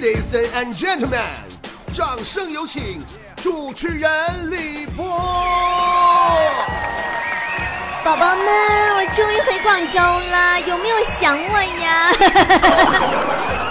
Ladies and gentlemen，掌声有请主持人李波。宝宝们，我终于回广州了，有没有想我呀？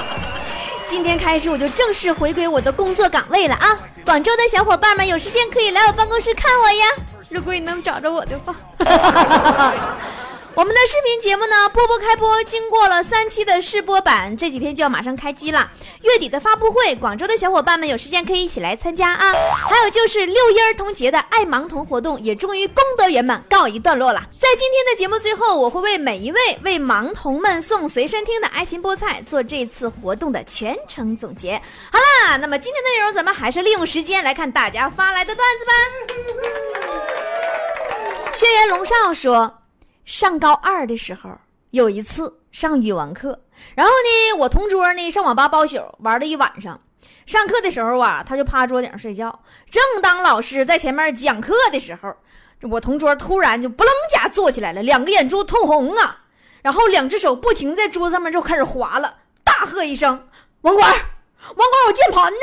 今天开始我就正式回归我的工作岗位了啊！广州的小伙伴们有时间可以来我办公室看我呀，如果你能找着我的话。我们的视频节目呢，波波开播，经过了三期的试播版，这几天就要马上开机了。月底的发布会，广州的小伙伴们有时间可以一起来参加啊！还有就是六一儿童节的爱盲童活动，也终于功德圆满告一段落了。在今天的节目最后，我会为每一位为盲童们送随身听的爱心菠菜做这次活动的全程总结。好啦，那么今天的内容，咱们还是利用时间来看大家发来的段子吧。轩辕龙少说。上高二的时候，有一次上语文课，然后呢，我同桌呢上网吧包宿玩了一晚上。上课的时候啊，他就趴桌顶上睡觉。正当老师在前面讲课的时候，我同桌突然就不楞家坐起来了，两个眼珠通红啊，然后两只手不停在桌子上面就开始划了，大喝一声：“网管，网管，我键盘呢！”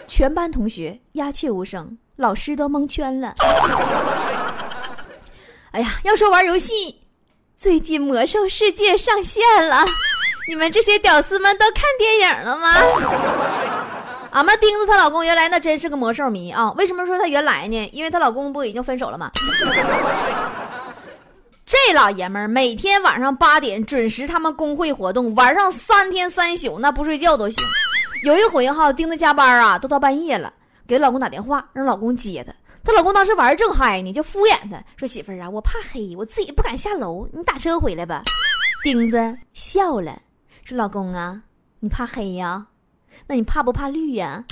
全班同学鸦雀无声，老师都蒙圈了。哎呀，要说玩游戏，最近《魔兽世界》上线了，你们这些屌丝们都看电影了吗？俺们钉子她老公原来那真是个魔兽迷啊！为什么说她原来呢？因为她老公不已经分手了吗？这老爷们儿每天晚上八点准时他们工会活动，玩上三天三宿，那不睡觉都行。有一回哈，钉子加班啊，都到半夜了，给老公打电话，让老公接她。她老公当时玩正嗨呢，就敷衍她说：“媳妇儿啊，我怕黑，我自己不敢下楼，你打车回来吧。”钉子笑了，说：“老公啊，你怕黑呀？那你怕不怕绿呀？”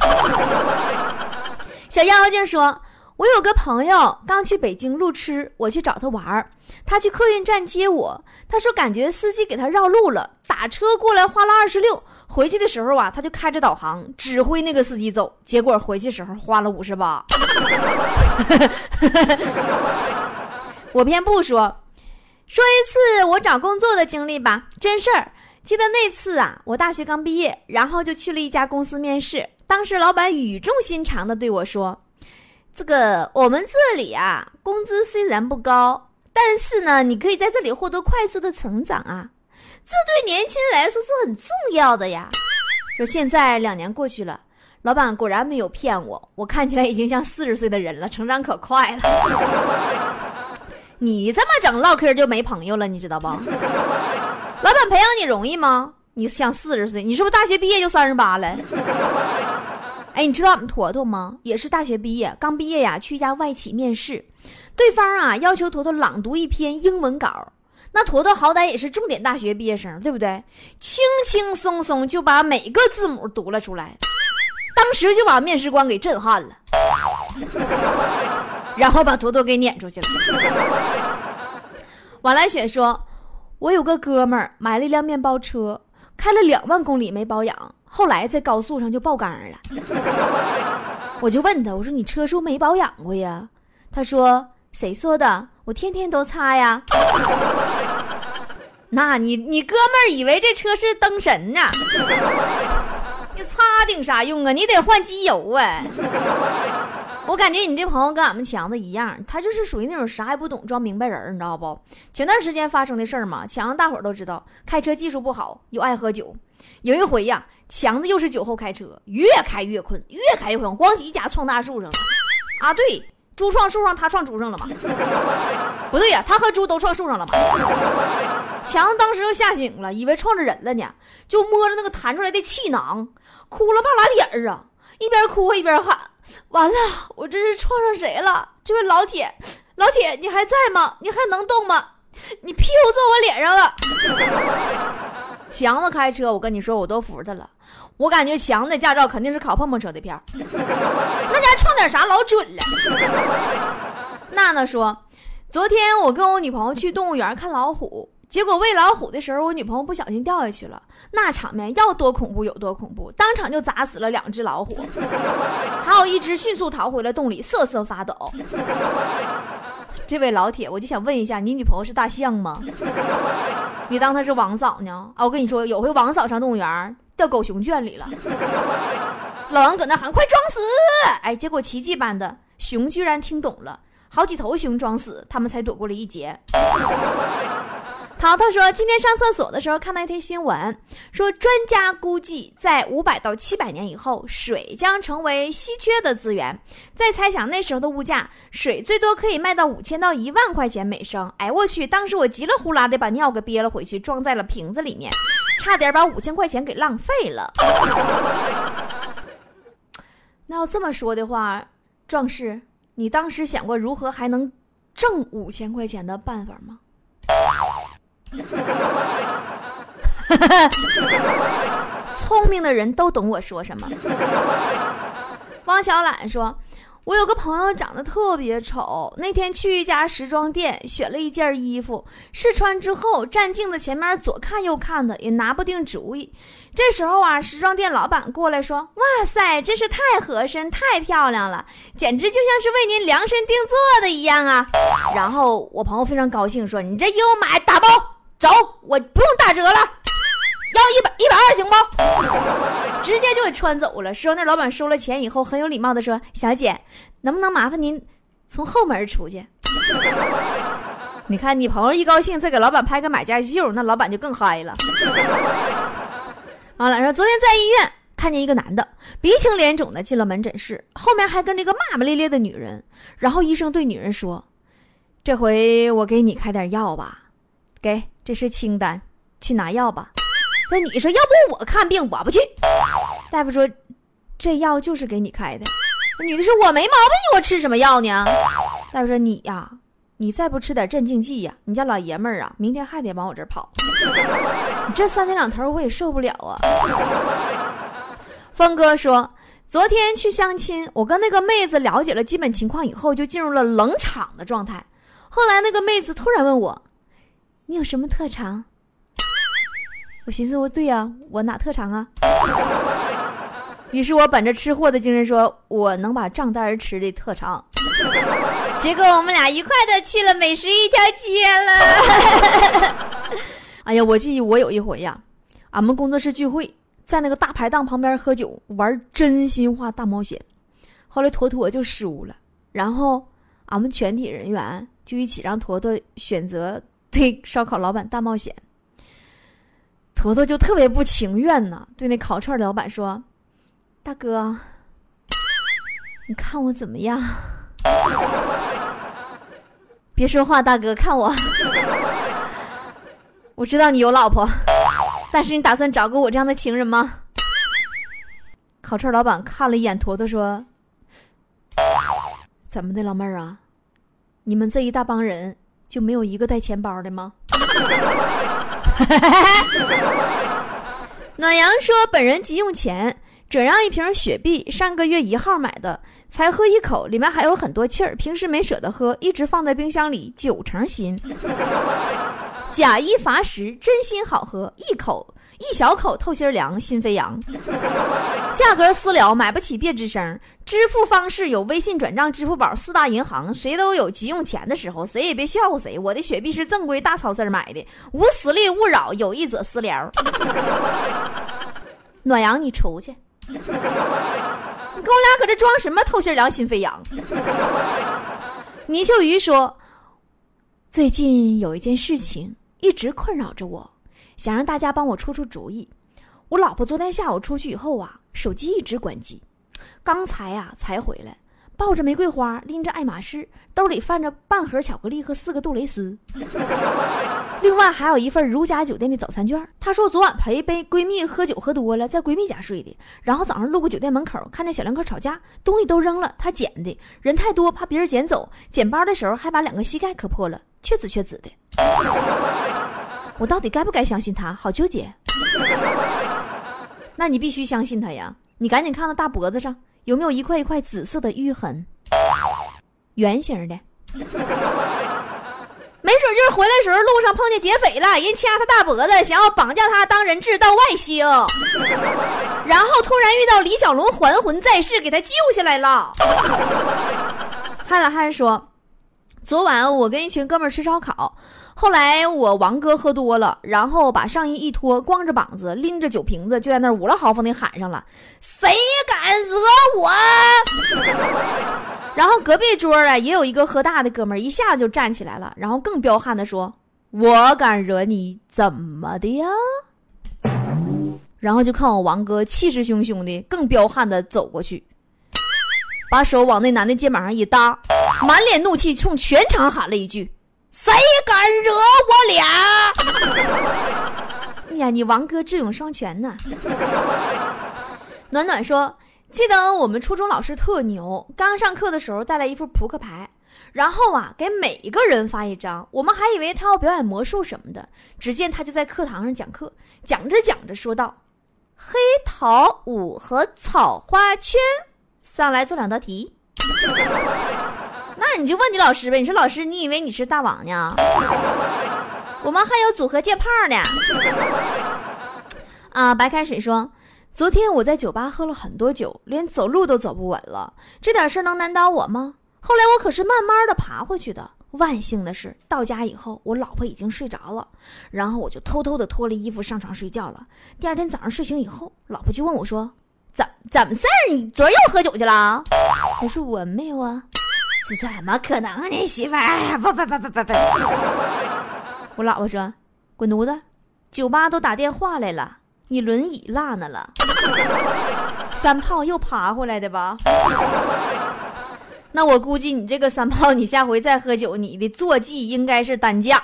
小妖精说：“我有个朋友刚去北京路痴，我去找他玩他去客运站接我，他说感觉司机给他绕路了，打车过来花了二十六。”回去的时候啊，他就开着导航指挥那个司机走，结果回去时候花了五十八。我偏不说，说一次我找工作的经历吧，真事儿。记得那次啊，我大学刚毕业，然后就去了一家公司面试。当时老板语重心长的对我说：“这个我们这里啊，工资虽然不高，但是呢，你可以在这里获得快速的成长啊。”这对年轻人来说是很重要的呀。说现在两年过去了，老板果然没有骗我，我看起来已经像四十岁的人了，成长可快了。你这么整唠嗑就没朋友了，你知道不？老板培养你容易吗？你像四十岁，你是不是大学毕业就三十八了？哎，你知道俺们坨坨吗？也是大学毕业，刚毕业呀，去一家外企面试，对方啊要求坨坨朗读一篇英文稿。那坨坨好歹也是重点大学毕业生，对不对？轻轻松松就把每个字母读了出来，当时就把面试官给震撼了，然后把坨坨给撵出去了。王来雪说：“我有个哥们儿买了一辆面包车，开了两万公里没保养，后来在高速上就爆缸了。我就问他，我说你车是不是没保养过呀？他说：谁说的？我天天都擦呀。”那你你哥们儿以为这车是灯神呢？你擦顶啥用啊？你得换机油啊！我感觉你这朋友跟俺们强子一样，他就是属于那种啥也不懂装明白人，你知道不？前段时间发生的事儿嘛，强子大伙儿都知道，开车技术不好，又爱喝酒。有一回呀，强子又是酒后开车，越开越困，越开越困，咣叽一家撞大树上了。啊，对，猪撞树上，他撞猪上了嘛？不对呀，他和猪都撞树上了嘛？强子当时就吓醒了，以为撞着人了呢，就摸着那个弹出来的气囊，哭了半拉点儿啊，一边哭一边喊：“完了，我这是撞上谁了？这位老铁，老铁，你还在吗？你还能动吗？你屁股坐我脸上了！” 强子开车，我跟你说，我都服他了。我感觉强子的驾照肯定是考碰碰车的票，那家撞点啥老准了。娜娜说：“昨天我跟我女朋友去动物园看老虎。”结果喂老虎的时候，我女朋友不小心掉下去了，那场面要多恐怖有多恐怖，当场就砸死了两只老虎，还有一只迅速逃回了洞里，瑟瑟发抖。这位老铁，我就想问一下，你女朋友是大象吗？你当她是王嫂呢？啊，我跟你说，有回王嫂上动物园，掉狗熊圈里了。老王搁那喊：“快装死！”哎，结果奇迹般的熊居然听懂了，好几头熊装死，他们才躲过了一劫。淘淘说：“今天上厕所的时候看到一条新闻，说专家估计在五百到七百年以后，水将成为稀缺的资源。再猜想那时候的物价，水最多可以卖到五千到一万块钱每升。哎，我去！当时我急了呼啦的把尿给憋了回去，装在了瓶子里面，差点把五千块钱给浪费了。那要这么说的话，壮士，你当时想过如何还能挣五千块钱的办法吗？” 聪明的人都懂我说什么。汪小懒说：“我有个朋友长得特别丑，那天去一家时装店选了一件衣服，试穿之后站镜子前面左看右看的，也拿不定主意。这时候啊，时装店老板过来说：‘哇塞，真是太合身、太漂亮了，简直就像是为您量身定做的一样啊！’然后我朋友非常高兴说：‘你这衣服买打包。’走，我不用打折了，要一百一百二行不？直接就给穿走了。说那老板收了钱以后，很有礼貌的说：“小姐，能不能麻烦您从后门出去？”你看，你朋友一高兴，再给老板拍个买家秀，那老板就更嗨了。完了，说昨天在医院看见一个男的鼻青脸肿的进了门诊室，后面还跟着个骂骂咧咧的女人。然后医生对女人说：“这回我给你开点药吧。”给，这是清单，去拿药吧。那你说，要不我看病，我不去。大夫说，这药就是给你开的。女的说，我没毛病，我吃什么药呢？大夫说，你呀，你再不吃点镇静剂呀，你家老爷们儿啊，明天还得往我这儿跑。你这三天两头我也受不了啊。峰哥说，昨天去相亲，我跟那个妹子了解了基本情况以后，就进入了冷场的状态。后来那个妹子突然问我。你有什么特长？我寻思，我对呀，我哪特长啊？于是我本着吃货的精神说，我能把账单吃的特长。结果我们俩愉快的去了美食一条街了。哎呀，我记我有一回呀，俺们工作室聚会，在那个大排档旁边喝酒，玩真心话大冒险，后来坨坨就输了，然后俺们全体人员就一起让坨坨选择。对烧烤老板大冒险，坨坨就特别不情愿呢。对那烤串老板说：“大哥，你看我怎么样？别说话，大哥，看我。我知道你有老婆，但是你打算找个我这样的情人吗？”烤串老板看了一眼坨坨，说：“怎么的，老妹儿啊？你们这一大帮人。”就没有一个带钱包的吗？暖阳说：“本人急用钱，转让一瓶雪碧，上个月一号买的，才喝一口，里面还有很多气儿，平时没舍得喝，一直放在冰箱里，九成新。假一罚十，真心好喝，一口。”一小口透心凉，心飞扬。价格私聊，买不起别吱声。支付方式有微信转账、支付宝四大银行，谁都有急用钱的时候，谁也别笑话谁。我的雪碧是正规大超市买的，无私利勿扰，有意者私聊。暖阳，你出去！你跟我俩搁这装什么透心凉、心飞扬？倪秀瑜说：“最近有一件事情一直困扰着我。”想让大家帮我出出主意。我老婆昨天下午出去以后啊，手机一直关机。刚才啊才回来，抱着玫瑰花，拎着爱马仕，兜里放着半盒巧克力和四个杜蕾斯，另外还有一份如家酒店的早餐券。她说昨晚陪杯闺蜜喝酒喝多了，在闺蜜家睡的。然后早上路过酒店门口，看见小两口吵架，东西都扔了，她捡的。人太多，怕别人捡走，捡包的时候还把两个膝盖磕破了，确紫确紫的。我到底该不该相信他？好纠结。那你必须相信他呀！你赶紧看他大脖子上有没有一块一块紫色的淤痕，圆形的。没准就是回来时候路上碰见劫匪了，人掐他大脖子，想要绑架他当人质到外星，然后突然遇到李小龙还魂在世，给他救下来了。汉老汉说。昨晚我跟一群哥们吃烧烤，后来我王哥喝多了，然后把上衣一脱，光着膀子，拎着酒瓶子就在那五了豪风的喊上了：“谁敢惹我？”然后隔壁桌啊也有一个喝大的哥们儿，一下子就站起来了，然后更彪悍的说：“我敢惹你，怎么的呀？”然后就看我王哥气势汹汹的，更彪悍的走过去，把手往那男的肩膀上一搭，满脸怒气，冲全场喊了一句：“谁敢惹我俩？”哎呀，你王哥智勇双全呢。暖暖说：“记得我们初中老师特牛，刚上课的时候带来一副扑克牌，然后啊给每一个人发一张，我们还以为他要表演魔术什么的。只见他就在课堂上讲课，讲着讲着说道。”黑桃五和草花圈，上来做两道题。那你就问你老师呗。你说老师，你以为你是大王呢？我们还有组合借炮呢。啊，白开水说，昨天我在酒吧喝了很多酒，连走路都走不稳了。这点事能难倒我吗？后来我可是慢慢的爬回去的。万幸的是，到家以后，我老婆已经睡着了，然后我就偷偷的脱了衣服上床睡觉了。第二天早上睡醒以后，老婆就问我说：“怎怎么事儿？你昨儿又喝酒去了？”我说：“我没有啊。”怎么可能呢，媳妇儿？不不不不不不！我老婆说：“滚犊子！酒吧都打电话来了，你轮椅落那了，三炮又爬回来的吧？” 那我估计你这个三炮，你下回再喝酒，你的坐骑应该是担架。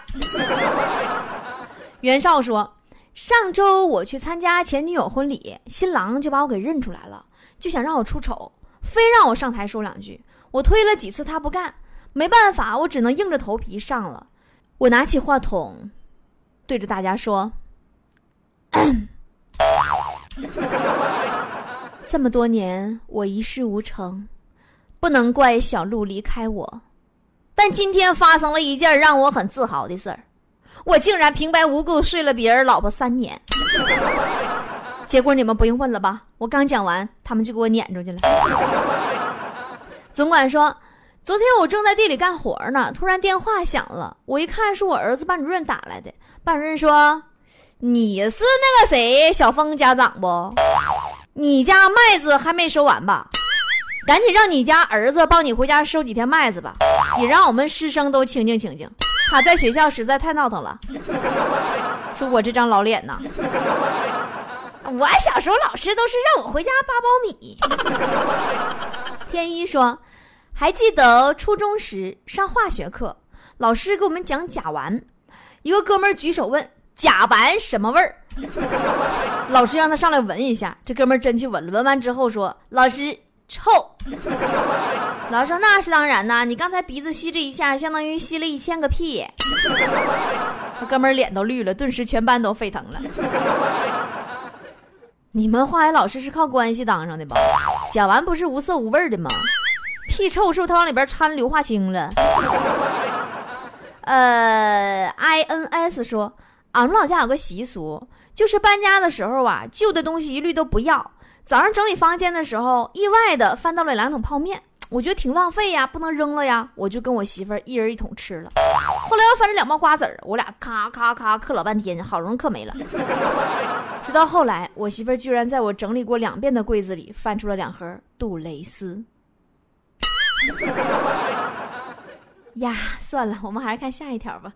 袁绍说，上周我去参加前女友婚礼，新郎就把我给认出来了，就想让我出丑，非让我上台说两句。我推了几次他不干，没办法，我只能硬着头皮上了。我拿起话筒，对着大家说：“ 这么多年，我一事无成。”不能怪小鹿离开我，但今天发生了一件让我很自豪的事儿，我竟然平白无故睡了别人老婆三年。结果你们不用问了吧？我刚讲完，他们就给我撵出去了。总管说，昨天我正在地里干活呢，突然电话响了，我一看是我儿子班主任打来的。班主任说：“你是那个谁，小峰家长不？你家麦子还没收完吧？”赶紧让你家儿子帮你回家收几天麦子吧，也让我们师生都清静清静。他在学校实在太闹腾了。说我这张老脸呐，我小时候老师都是让我回家扒苞米。天一说，还记得初中时上化学课，老师给我们讲甲烷，一个哥们举手问甲烷什么味儿，老师让他上来闻一下，这哥们真去闻了，闻完之后说，老师。臭，老师说那是当然呐，你刚才鼻子吸这一下，相当于吸了一千个屁。哥们儿脸都绿了，顿时全班都沸腾了。你们化学老师是靠关系当上的吧？甲烷不是无色无味的吗？屁臭是不是他往里边掺硫化氢了？呃，ins 说，俺们老家有个习俗，就是搬家的时候啊，旧的东西一律都不要。早上整理房间的时候，意外的翻到了两桶泡面，我觉得挺浪费呀，不能扔了呀，我就跟我媳妇儿一人一桶吃了。后来又翻着两包瓜子儿，我俩咔咔咔嗑老半天，好容易嗑没了。直到后来，我媳妇儿居然在我整理过两遍的柜子里翻出了两盒杜蕾斯。呀，算了，我们还是看下一条吧。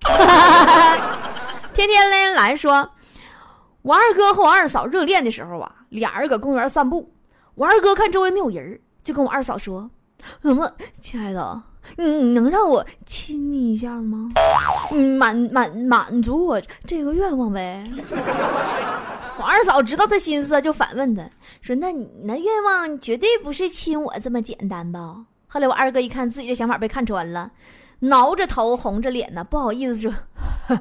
天天来来说。我二哥和我二嫂热恋的时候啊，俩人搁公园散步。我二哥看周围没有人，就跟我二嫂说：“什么，亲爱的，你能让我亲你一下吗？满满满足我这个愿望呗。”我二嫂知道他心思，就反问他说：“那你那愿望绝对不是亲我这么简单吧？”后来我二哥一看自己的想法被看穿了，挠着头，红着脸呢，不好意思说：“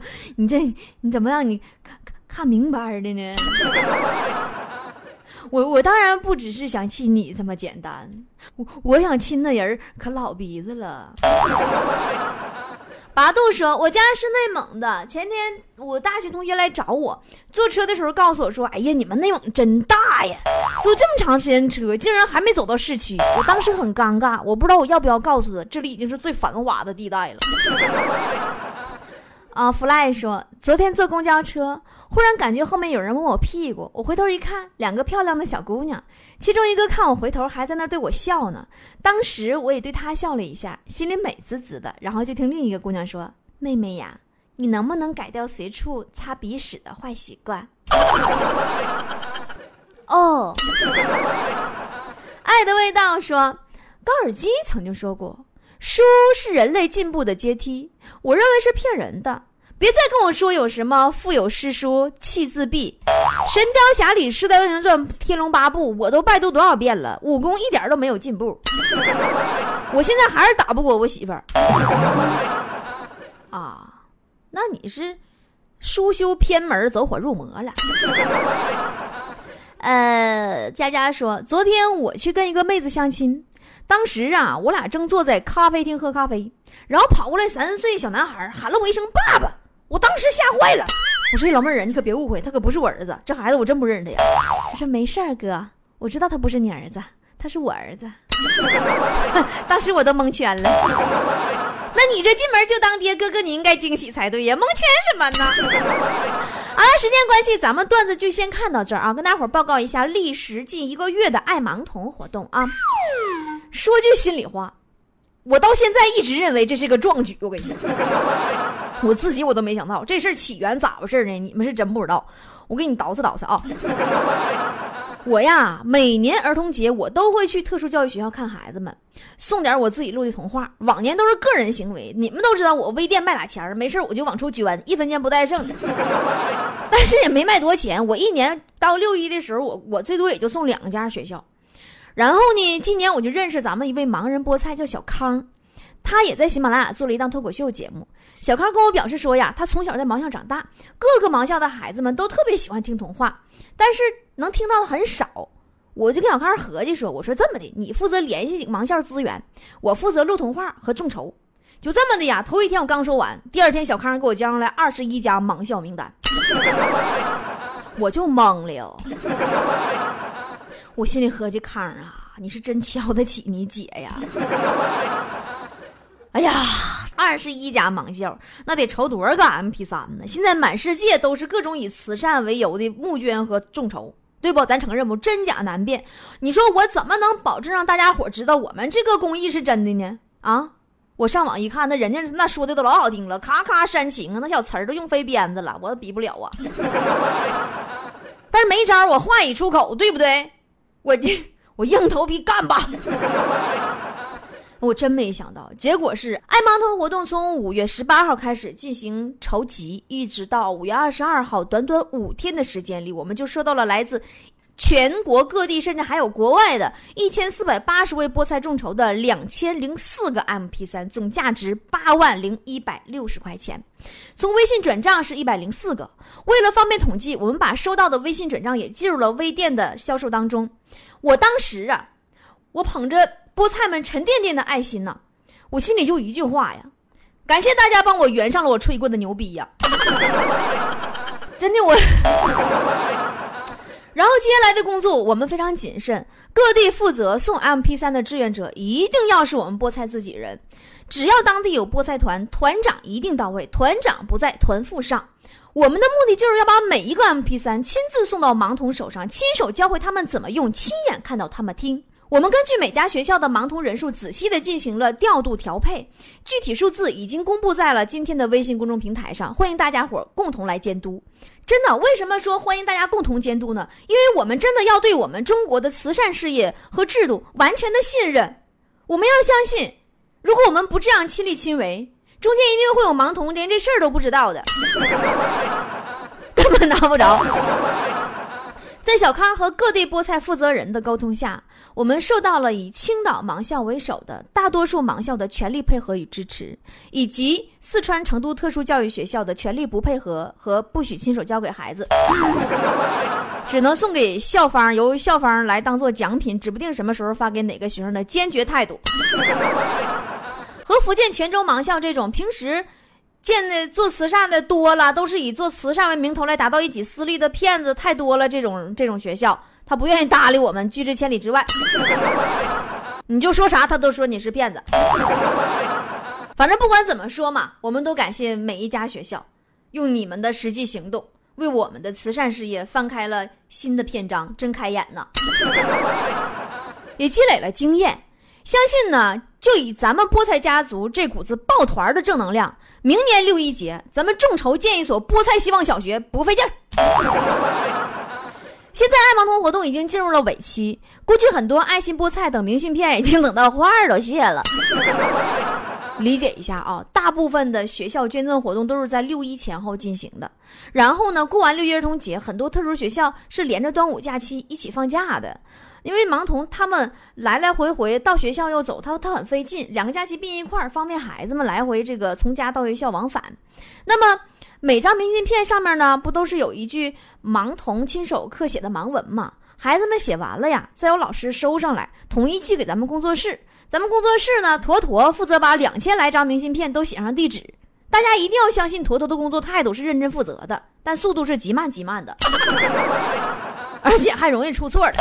你这你怎么让你？”看明白的呢，我我当然不只是想亲你这么简单，我我想亲的人可老鼻子了。八度说，我家是内蒙的，前天我大学同学来找我，坐车的时候告诉我说，哎呀，你们内蒙真大呀，坐这么长时间车，竟然还没走到市区，我当时很尴尬，我不知道我要不要告诉他，这里已经是最繁华的地带了。啊，Fly 说，昨天坐公交车，忽然感觉后面有人摸我屁股，我回头一看，两个漂亮的小姑娘，其中一个看我回头，还在那对我笑呢。当时我也对她笑了一下，心里美滋滋的。然后就听另一个姑娘说：“妹妹呀，你能不能改掉随处擦鼻屎的坏习惯？” 哦，爱的味道说，高尔基曾经说过，书是人类进步的阶梯，我认为是骗人的。别再跟我说有什么腹有诗书气自闭，《神雕侠侣》《射雕英雄传》《天龙八部》，我都拜读多少遍了，武功一点都没有进步。我现在还是打不过我媳妇儿。啊，那你是书修偏门，走火入魔了。呃，佳佳说，昨天我去跟一个妹子相亲，当时啊，我俩正坐在咖啡厅喝咖啡，然后跑过来三岁小男孩，喊了我一声爸爸。我当时吓坏了，我说：“老妹儿啊，你可别误会，他可不是我儿子，这孩子我真不认识他呀。”他说：“没事儿，哥，我知道他不是你儿子，他是我儿子。”当时我都蒙圈了。那你这进门就当爹，哥哥你应该惊喜才对呀，蒙圈什么呢？好了，时间关系，咱们段子就先看到这儿啊，跟大伙儿报告一下历时近一个月的爱盲童活动啊。说句心里话，我到现在一直认为这是个壮举，我跟你说。我自己我都没想到这事儿起源咋回事呢？你们是真不知道，我给你倒饬倒饬啊！我呀，每年儿童节我都会去特殊教育学校看孩子们，送点我自己录的童话。往年都是个人行为，你们都知道我微店卖俩钱儿，没事我就往出捐，一分钱不带剩的。但是也没卖多钱，我一年到六一的时候，我我最多也就送两家学校。然后呢，今年我就认识咱们一位盲人菠菜，叫小康。他也在喜马拉雅做了一档脱口秀节目。小康跟我表示说呀，他从小在盲校长大，各个盲校的孩子们都特别喜欢听童话，但是能听到的很少。我就跟小康合计说，我说这么的，你负责联系盲校资源，我负责录童话和众筹，就这么的呀。头一天我刚说完，第二天小康给我交上来二十一家盲校名单，我就懵了。我心里合计，康啊，你是真瞧得起你姐呀。哎呀，二十一家盲校，那得筹多少个 M P 三呢？现在满世界都是各种以慈善为由的募捐和众筹，对不？咱承认不？真假难辨。你说我怎么能保证让大家伙知道我们这个公益是真的呢？啊！我上网一看，那人家那说的都老好听了，咔咔煽情啊，那小词儿都用飞鞭子了，我比不了啊。但是没招，我话已出口，对不对？我我硬头皮干吧。我真没想到，结果是爱盲童活动从五月十八号开始进行筹集，一直到五月二十二号，短短五天的时间里，我们就收到了来自全国各地，甚至还有国外的一千四百八十位菠菜众筹的两千零四个 MP 三，总价值八万零一百六十块钱。从微信转账是一百零四个。为了方便统计，我们把收到的微信转账也计入了微店的销售当中。我当时啊，我捧着。菠菜们沉甸甸的爱心呐，我心里就一句话呀，感谢大家帮我圆上了我吹过的牛逼呀！真的我。然后接下来的工作我们非常谨慎，各地负责送 MP 三的志愿者一定要是我们菠菜自己人，只要当地有菠菜团，团长一定到位，团长不在，团副上。我们的目的就是要把每一个 MP 三亲自送到盲童手上，亲手教会他们怎么用，亲眼看到他们听。我们根据每家学校的盲童人数，仔细的进行了调度调配，具体数字已经公布在了今天的微信公众平台上，欢迎大家伙共同来监督。真的，为什么说欢迎大家共同监督呢？因为我们真的要对我们中国的慈善事业和制度完全的信任。我们要相信，如果我们不这样亲力亲为，中间一定会有盲童连这事儿都不知道的，根本拿不着。在小康和各地菠菜负责人的沟通下，我们受到了以青岛盲校为首的大多数盲校的全力配合与支持，以及四川成都特殊教育学校的全力不配合和不许亲手交给孩子，只能送给校方，由校方来当做奖品，指不定什么时候发给哪个学生的坚决态度，和福建泉州盲校这种平时。见的做慈善的多了，都是以做慈善为名头来达到一己私利的骗子太多了。这种这种学校，他不愿意搭理我们，拒之千里之外。你就说啥，他都说你是骗子。反正不管怎么说嘛，我们都感谢每一家学校，用你们的实际行动为我们的慈善事业翻开了新的篇章，真开眼呢。也积累了经验，相信呢，就以咱们菠菜家族这股子抱团的正能量，明年六一节咱们众筹建一所菠菜希望小学不费劲儿。现在爱盲童活动已经进入了尾期，估计很多爱心菠菜等明信片已经等到花儿都谢了。理解一下啊，大部分的学校捐赠活动都是在六一前后进行的。然后呢，过完六一儿童节，很多特殊学校是连着端午假期一起放假的。因为盲童他们来来回回到学校又走，他他很费劲，两个假期并一块儿，方便孩子们来回这个从家到学校往返。那么每张明信片上面呢，不都是有一句盲童亲手刻写的盲文吗？孩子们写完了呀，再由老师收上来，统一寄给咱们工作室。咱们工作室呢，坨坨负责把两千来张明信片都写上地址。大家一定要相信坨坨的工作态度是认真负责的，但速度是极慢极慢的，而且还容易出错的，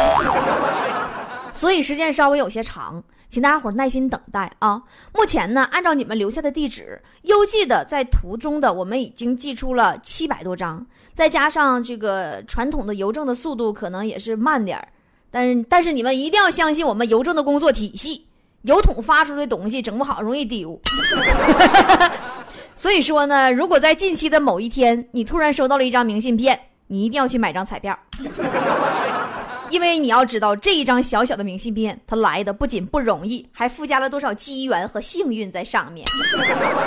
所以时间稍微有些长，请大家伙耐心等待啊。目前呢，按照你们留下的地址，邮寄的在途中的我们已经寄出了七百多张，再加上这个传统的邮政的速度可能也是慢点儿，但是但是你们一定要相信我们邮政的工作体系。邮筒发出的东西整不好容易丢，所以说呢，如果在近期的某一天你突然收到了一张明信片，你一定要去买张彩票，因为你要知道这一张小小的明信片它来的不仅不容易，还附加了多少机缘和幸运在上面。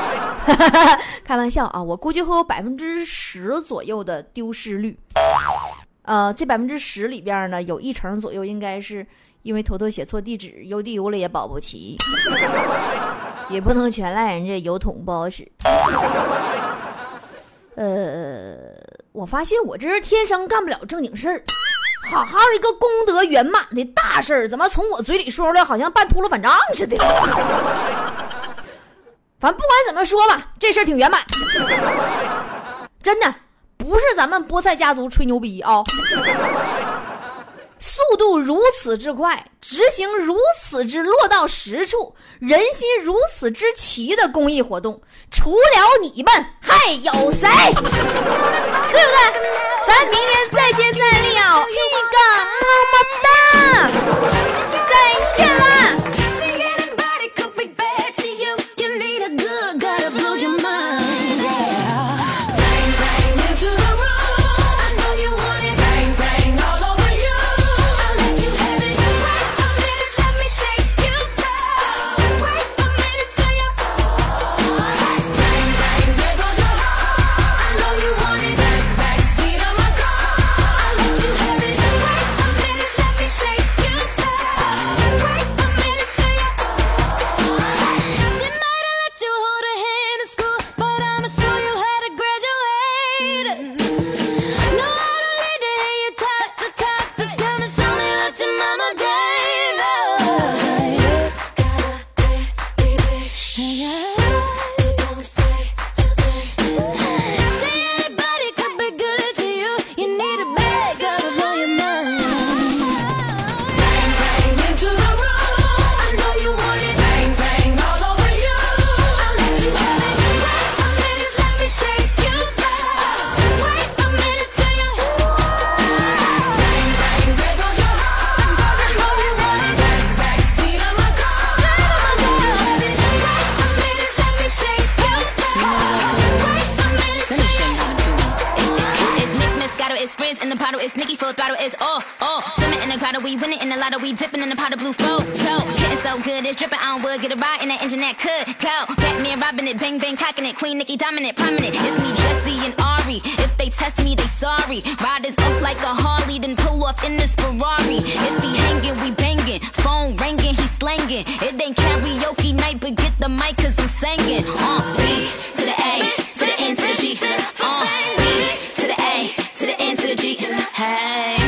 开玩笑啊，我估计会有百分之十左右的丢失率，呃，这百分之十里边呢，有一成左右应该是。因为坨坨写错地址，邮递邮了也保不齐，也不能全赖人家邮筒不好使。呃，我发现我这人天生干不了正经事儿，好好一个功德圆满的大事儿，怎么从我嘴里说出来好像办秃噜反账似的？反正不管怎么说吧，这事儿挺圆满，真的不是咱们菠菜家族吹牛逼啊。速度如此之快，执行如此之落到实处，人心如此之齐的公益活动，除了你们还有谁？对不对？咱明年再接再厉啊！一个么么哒，再见啦 it's frizz. In the bottle, it's Nikki Full throttle, it's oh, oh. Swimming in the grotto, we winning in the lotto. We dipping in the pot of blue flow. So, shitting so good, it's dripping. I don't get a ride in that engine that could go. Batman robbing it, bang bang cocking it. Queen Nikki dominant, prominent. It's me, Jesse, and Ari. If they test me, they sorry. Riders up like a Harley, then pull off in this Ferrari. If he hanging, we banging. Phone ringing, he slanging. It ain't karaoke night, but get the mic, cause I'm singing. Uh, B to the A, to the N, to the G, to the Hey.